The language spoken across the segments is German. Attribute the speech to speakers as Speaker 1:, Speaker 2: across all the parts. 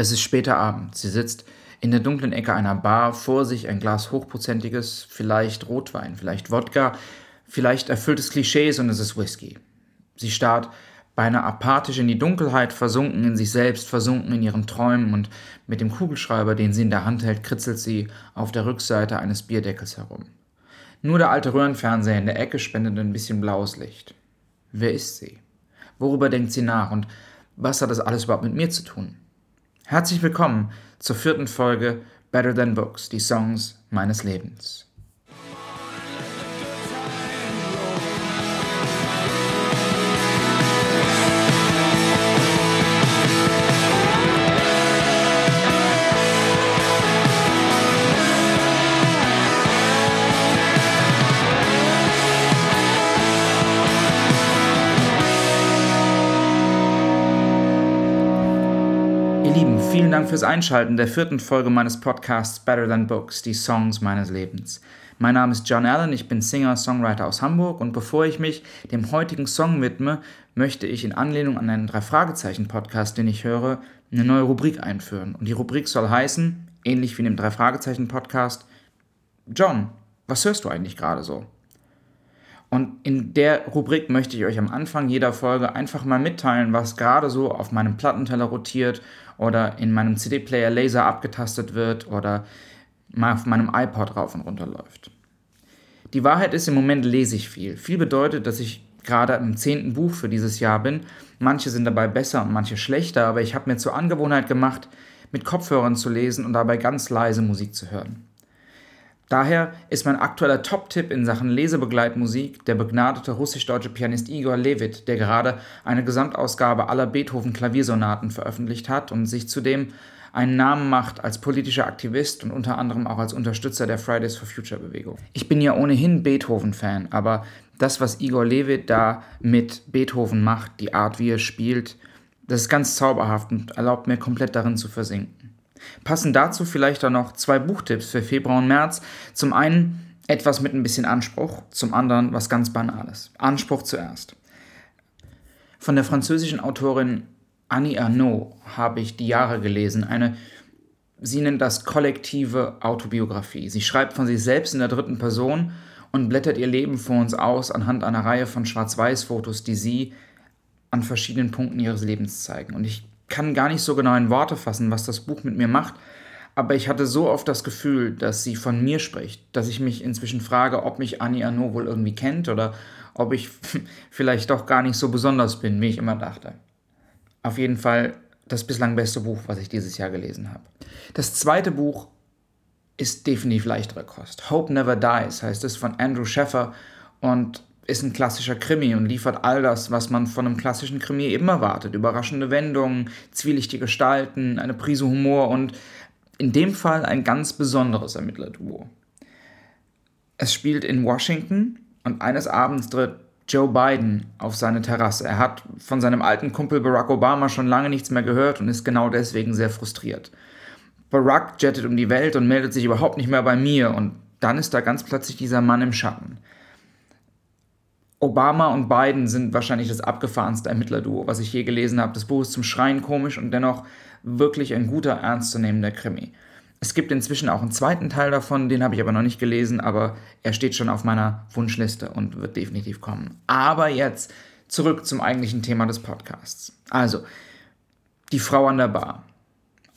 Speaker 1: Es ist später Abend. Sie sitzt in der dunklen Ecke einer Bar, vor sich ein Glas hochprozentiges, vielleicht Rotwein, vielleicht Wodka, vielleicht erfülltes Klischees und es ist Whisky. Sie starrt beinahe apathisch in die Dunkelheit, versunken in sich selbst, versunken in ihren Träumen und mit dem Kugelschreiber, den sie in der Hand hält, kritzelt sie auf der Rückseite eines Bierdeckels herum. Nur der alte Röhrenfernseher in der Ecke spendet ein bisschen blaues Licht. Wer ist sie? Worüber denkt sie nach und was hat das alles überhaupt mit mir zu tun? Herzlich willkommen zur vierten Folge Better Than Books, die Songs meines Lebens. Dank fürs Einschalten der vierten Folge meines Podcasts Better Than Books, die Songs meines Lebens. Mein Name ist John Allen, ich bin Singer-Songwriter aus Hamburg und bevor ich mich dem heutigen Song widme, möchte ich in Anlehnung an einen Drei-Fragezeichen-Podcast, den ich höre, eine neue Rubrik einführen. Und die Rubrik soll heißen, ähnlich wie in dem Drei-Fragezeichen-Podcast, John, was hörst du eigentlich gerade so? Und in der Rubrik möchte ich euch am Anfang jeder Folge einfach mal mitteilen, was gerade so auf meinem Plattenteller rotiert oder in meinem CD-Player Laser abgetastet wird oder mal auf meinem iPod rauf und runter läuft. Die Wahrheit ist, im Moment lese ich viel. Viel bedeutet, dass ich gerade im zehnten Buch für dieses Jahr bin. Manche sind dabei besser und manche schlechter, aber ich habe mir zur Angewohnheit gemacht, mit Kopfhörern zu lesen und dabei ganz leise Musik zu hören. Daher ist mein aktueller Top-Tipp in Sachen Lesebegleitmusik der begnadete russisch-deutsche Pianist Igor Levit, der gerade eine Gesamtausgabe aller Beethoven-Klaviersonaten veröffentlicht hat und sich zudem einen Namen macht als politischer Aktivist und unter anderem auch als Unterstützer der Fridays for Future Bewegung. Ich bin ja ohnehin Beethoven-Fan, aber das, was Igor Levit da mit Beethoven macht, die Art, wie er spielt, das ist ganz zauberhaft und erlaubt mir komplett darin zu versinken. Passen dazu vielleicht auch noch zwei Buchtipps für Februar und März. Zum einen etwas mit ein bisschen Anspruch, zum anderen was ganz Banales. Anspruch zuerst. Von der französischen Autorin Annie Arnaud habe ich die Jahre gelesen, eine, sie nennt das kollektive Autobiografie. Sie schreibt von sich selbst in der dritten Person und blättert ihr Leben vor uns aus anhand einer Reihe von Schwarz-Weiß-Fotos, die sie an verschiedenen Punkten ihres Lebens zeigen. Und ich kann gar nicht so genau in Worte fassen, was das Buch mit mir macht, aber ich hatte so oft das Gefühl, dass sie von mir spricht, dass ich mich inzwischen frage, ob mich Annie Arnaud wohl irgendwie kennt oder ob ich vielleicht doch gar nicht so besonders bin, wie ich immer dachte. Auf jeden Fall das bislang beste Buch, was ich dieses Jahr gelesen habe. Das zweite Buch ist definitiv leichtere Kost. Hope Never Dies heißt es von Andrew Sheffer und ist ein klassischer Krimi und liefert all das, was man von einem klassischen Krimi eben erwartet. Überraschende Wendungen, zwielichtige Gestalten, eine Prise Humor und in dem Fall ein ganz besonderes Ermittlerduo. Es spielt in Washington und eines Abends tritt Joe Biden auf seine Terrasse. Er hat von seinem alten Kumpel Barack Obama schon lange nichts mehr gehört und ist genau deswegen sehr frustriert. Barack jettet um die Welt und meldet sich überhaupt nicht mehr bei mir und dann ist da ganz plötzlich dieser Mann im Schatten. Obama und Biden sind wahrscheinlich das abgefahrenste Ermittlerduo, was ich je gelesen habe. Das Buch ist zum Schreien komisch und dennoch wirklich ein guter, ernstzunehmender Krimi. Es gibt inzwischen auch einen zweiten Teil davon, den habe ich aber noch nicht gelesen, aber er steht schon auf meiner Wunschliste und wird definitiv kommen. Aber jetzt zurück zum eigentlichen Thema des Podcasts. Also, die Frau an der Bar.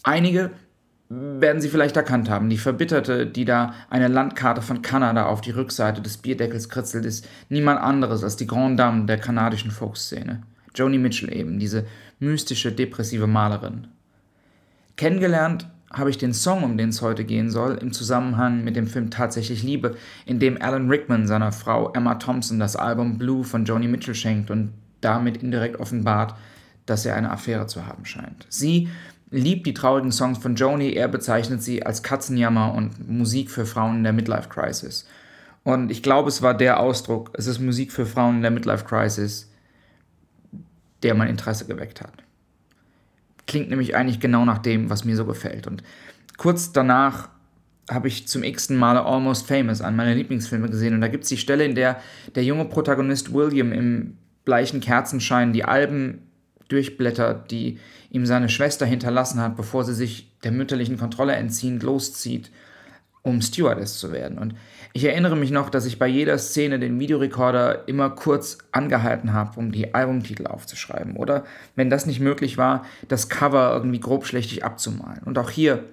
Speaker 1: Einige werden Sie vielleicht erkannt haben. Die Verbitterte, die da eine Landkarte von Kanada auf die Rückseite des Bierdeckels kritzelt, ist niemand anderes als die Grande Dame der kanadischen Folkszene. Joni Mitchell eben, diese mystische, depressive Malerin. Kennengelernt habe ich den Song, um den es heute gehen soll, im Zusammenhang mit dem Film Tatsächlich Liebe, in dem Alan Rickman seiner Frau Emma Thompson das Album Blue von Joni Mitchell schenkt und damit indirekt offenbart, dass er eine Affäre zu haben scheint. Sie liebt die traurigen Songs von Joni, er bezeichnet sie als Katzenjammer und Musik für Frauen in der Midlife Crisis. Und ich glaube, es war der Ausdruck, es ist Musik für Frauen in der Midlife Crisis, der mein Interesse geweckt hat. Klingt nämlich eigentlich genau nach dem, was mir so gefällt. Und kurz danach habe ich zum x-ten Male Almost Famous, an meiner Lieblingsfilme gesehen. Und da gibt es die Stelle, in der der junge Protagonist William im bleichen Kerzenschein die Alben durchblättert, die ihm seine Schwester hinterlassen hat, bevor sie sich der mütterlichen Kontrolle entziehend loszieht, um Stewardess zu werden. Und ich erinnere mich noch, dass ich bei jeder Szene den Videorekorder immer kurz angehalten habe, um die Albumtitel aufzuschreiben. Oder, wenn das nicht möglich war, das Cover irgendwie grobschlächtig abzumalen. Und auch hier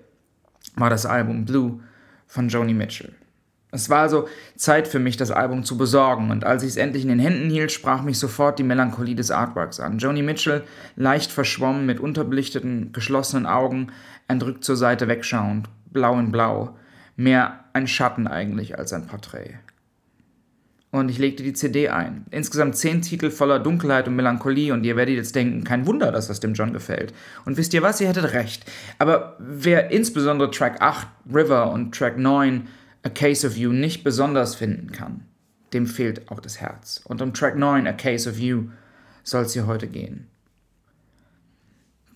Speaker 1: war das Album Blue von Joni Mitchell. Es war also Zeit für mich, das Album zu besorgen, und als ich es endlich in den Händen hielt, sprach mich sofort die Melancholie des Artworks an. Joni Mitchell, leicht verschwommen, mit unterbelichteten, geschlossenen Augen, entrückt zur Seite wegschauend, blau in blau, mehr ein Schatten eigentlich als ein Porträt. Und ich legte die CD ein. Insgesamt zehn Titel voller Dunkelheit und Melancholie und ihr werdet jetzt denken, kein Wunder, dass das dem John gefällt. Und wisst ihr was, ihr hättet recht. Aber wer insbesondere Track 8, River und Track 9, A Case of You nicht besonders finden kann, dem fehlt auch das Herz. Und um Track 9, A Case of You, soll es hier heute gehen.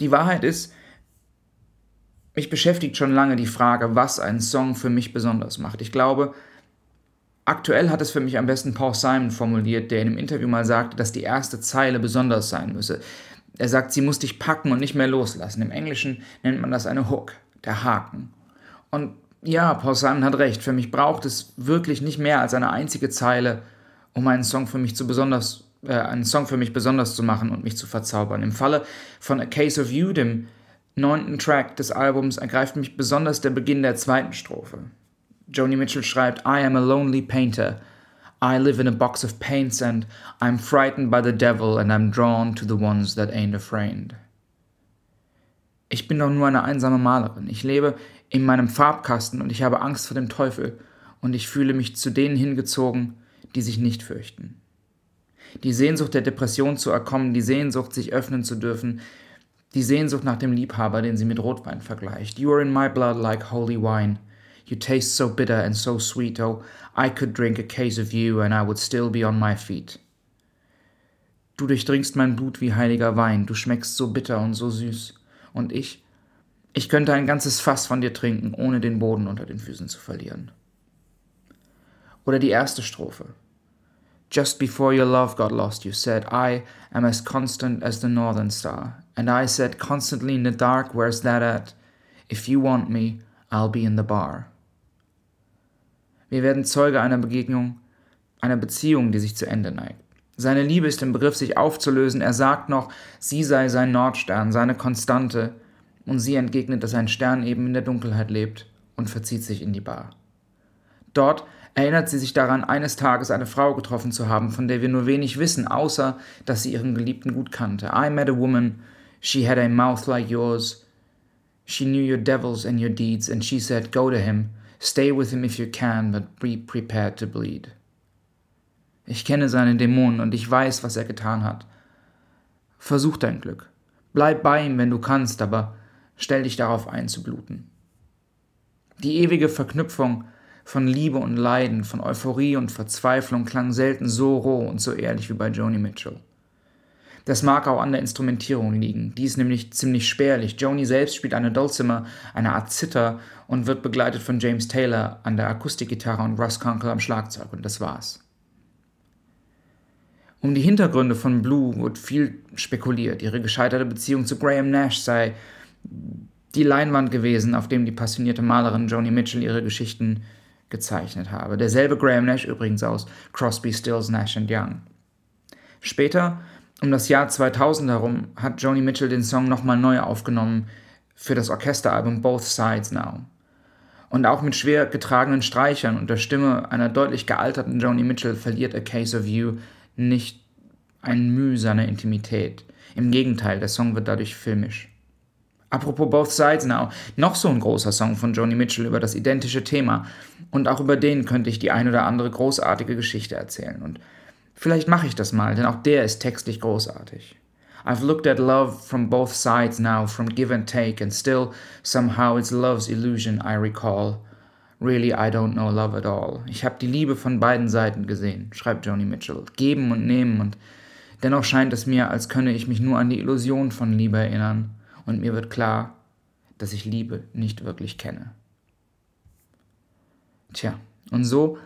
Speaker 1: Die Wahrheit ist, mich beschäftigt schon lange die Frage, was einen Song für mich besonders macht. Ich glaube, aktuell hat es für mich am besten Paul Simon formuliert, der in einem Interview mal sagte, dass die erste Zeile besonders sein müsse. Er sagt, sie muss dich packen und nicht mehr loslassen. Im Englischen nennt man das eine Hook, der Haken. Und ja, Paul Simon hat recht. Für mich braucht es wirklich nicht mehr als eine einzige Zeile, um einen Song für mich zu besonders, äh, einen Song für mich besonders zu machen und mich zu verzaubern. Im Falle von A Case of You, dem neunten Track des Albums ergreift mich besonders der Beginn der zweiten Strophe. Joni Mitchell schreibt, I am a lonely painter. I live in a box of paints and I'm frightened by the devil and I'm drawn to the ones that ain't afraid. Ich bin doch nur eine einsame Malerin. Ich lebe in meinem Farbkasten und ich habe Angst vor dem Teufel und ich fühle mich zu denen hingezogen, die sich nicht fürchten. Die Sehnsucht der Depression zu erkommen, die Sehnsucht, sich öffnen zu dürfen, die Sehnsucht nach dem Liebhaber, den sie mit Rotwein vergleicht. You are in my blood like holy wine. You taste so bitter and so sweet. Oh, I could drink a case of you and I would still be on my feet. Du durchdringst mein Blut wie heiliger Wein. Du schmeckst so bitter und so süß. Und ich? Ich könnte ein ganzes Fass von dir trinken, ohne den Boden unter den Füßen zu verlieren. Oder die erste Strophe. Just before your love got lost, you said, I am as constant as the northern star. And I said constantly in the dark, Where's that at? If you want me, I'll be in the bar. Wir werden Zeuge einer Begegnung, einer Beziehung, die sich zu Ende neigt. Seine Liebe ist im Begriff, sich aufzulösen. Er sagt noch, sie sei sein Nordstern, seine Konstante. Und sie entgegnet, dass ein Stern eben in der Dunkelheit lebt und verzieht sich in die Bar. Dort erinnert sie sich daran, eines Tages eine Frau getroffen zu haben, von der wir nur wenig wissen, außer dass sie ihren Geliebten gut kannte. I met a woman, she had a mouth like yours. She knew your devils and your deeds, and she said, Go to him, stay with him if you can, but be prepared to bleed. Ich kenne seine Dämonen und ich weiß, was er getan hat. Versuch dein Glück. Bleib bei ihm, wenn du kannst, aber stell dich darauf ein zu bluten. Die ewige Verknüpfung von Liebe und Leiden, von Euphorie und Verzweiflung klang selten so roh und so ehrlich wie bei Joni Mitchell. Das mag auch an der Instrumentierung liegen. Die ist nämlich ziemlich spärlich. Joni selbst spielt eine Dulcimer, eine Art Zither und wird begleitet von James Taylor an der Akustikgitarre und Russ Kunkel am Schlagzeug und das war's. Um die Hintergründe von Blue wird viel spekuliert. Ihre gescheiterte Beziehung zu Graham Nash sei die Leinwand gewesen, auf dem die passionierte Malerin Joni Mitchell ihre Geschichten gezeichnet habe. Derselbe Graham Nash übrigens aus Crosby, Stills, Nash Young. Später, um das Jahr 2000 herum, hat Joni Mitchell den Song nochmal neu aufgenommen für das Orchesteralbum Both Sides Now. Und auch mit schwer getragenen Streichern und der Stimme einer deutlich gealterten Joni Mitchell verliert A Case of You nicht ein Mühe seiner Intimität. Im Gegenteil, der Song wird dadurch filmisch. Apropos Both Sides Now, noch so ein großer Song von Joni Mitchell über das identische Thema. Und auch über den könnte ich die ein oder andere großartige Geschichte erzählen. Und vielleicht mache ich das mal, denn auch der ist textlich großartig. I've looked at love from both sides now, from give and take, and still somehow it's love's illusion I recall. Really, I don't know love at all. Ich habe die Liebe von beiden Seiten gesehen, schreibt Joni Mitchell. Geben und nehmen und dennoch scheint es mir, als könne ich mich nur an die Illusion von Liebe erinnern und mir wird klar, dass ich Liebe nicht wirklich kenne. Tja, und so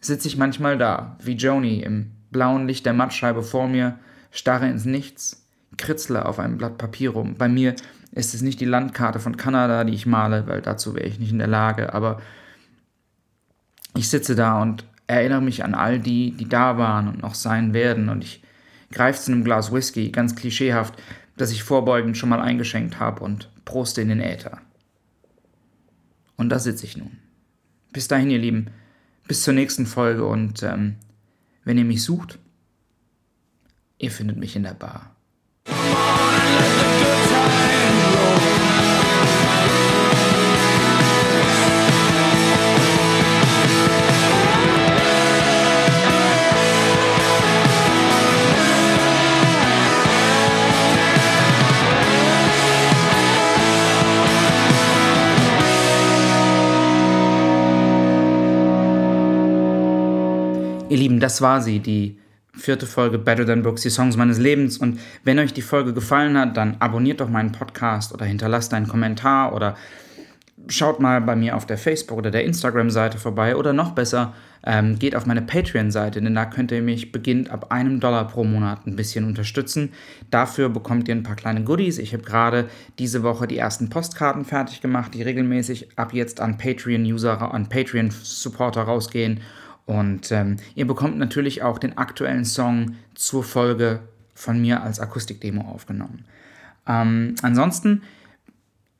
Speaker 1: sitze ich manchmal da, wie Joni im blauen Licht der Mattscheibe vor mir, starre ins Nichts, kritzle auf einem Blatt Papier rum. Bei mir ist es nicht die Landkarte von Kanada, die ich male, weil dazu wäre ich nicht in der Lage, aber ich sitze da und erinnere mich an all die, die da waren und noch sein werden und ich greife zu einem Glas Whisky, ganz klischeehaft, das ich vorbeugend schon mal eingeschenkt habe und proste in den Äther. Und da sitze ich nun. Bis dahin, ihr Lieben, bis zur nächsten Folge und ähm, wenn ihr mich sucht, ihr findet mich in der Bar. Das war sie, die vierte Folge Better Than Books, die Songs meines Lebens. Und wenn euch die Folge gefallen hat, dann abonniert doch meinen Podcast oder hinterlasst einen Kommentar oder schaut mal bei mir auf der Facebook- oder der Instagram-Seite vorbei oder noch besser, ähm, geht auf meine Patreon-Seite, denn da könnt ihr mich beginnt ab einem Dollar pro Monat ein bisschen unterstützen. Dafür bekommt ihr ein paar kleine Goodies. Ich habe gerade diese Woche die ersten Postkarten fertig gemacht, die regelmäßig ab jetzt an Patreon-User, an Patreon-Supporter rausgehen und ähm, ihr bekommt natürlich auch den aktuellen Song zur Folge von mir als Akustikdemo aufgenommen. Ähm, ansonsten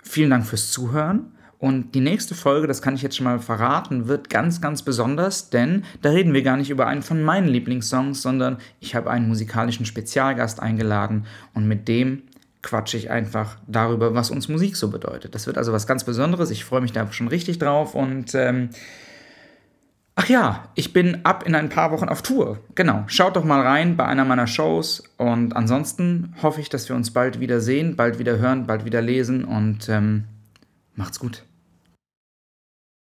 Speaker 1: vielen Dank fürs Zuhören. Und die nächste Folge, das kann ich jetzt schon mal verraten, wird ganz, ganz besonders, denn da reden wir gar nicht über einen von meinen Lieblingssongs, sondern ich habe einen musikalischen Spezialgast eingeladen und mit dem quatsche ich einfach darüber, was uns Musik so bedeutet. Das wird also was ganz Besonderes. Ich freue mich da schon richtig drauf und ähm, Ach ja, ich bin ab in ein paar Wochen auf Tour. Genau, schaut doch mal rein bei einer meiner Shows und ansonsten hoffe ich, dass wir uns bald wieder sehen, bald wieder hören, bald wieder lesen und ähm, macht's gut.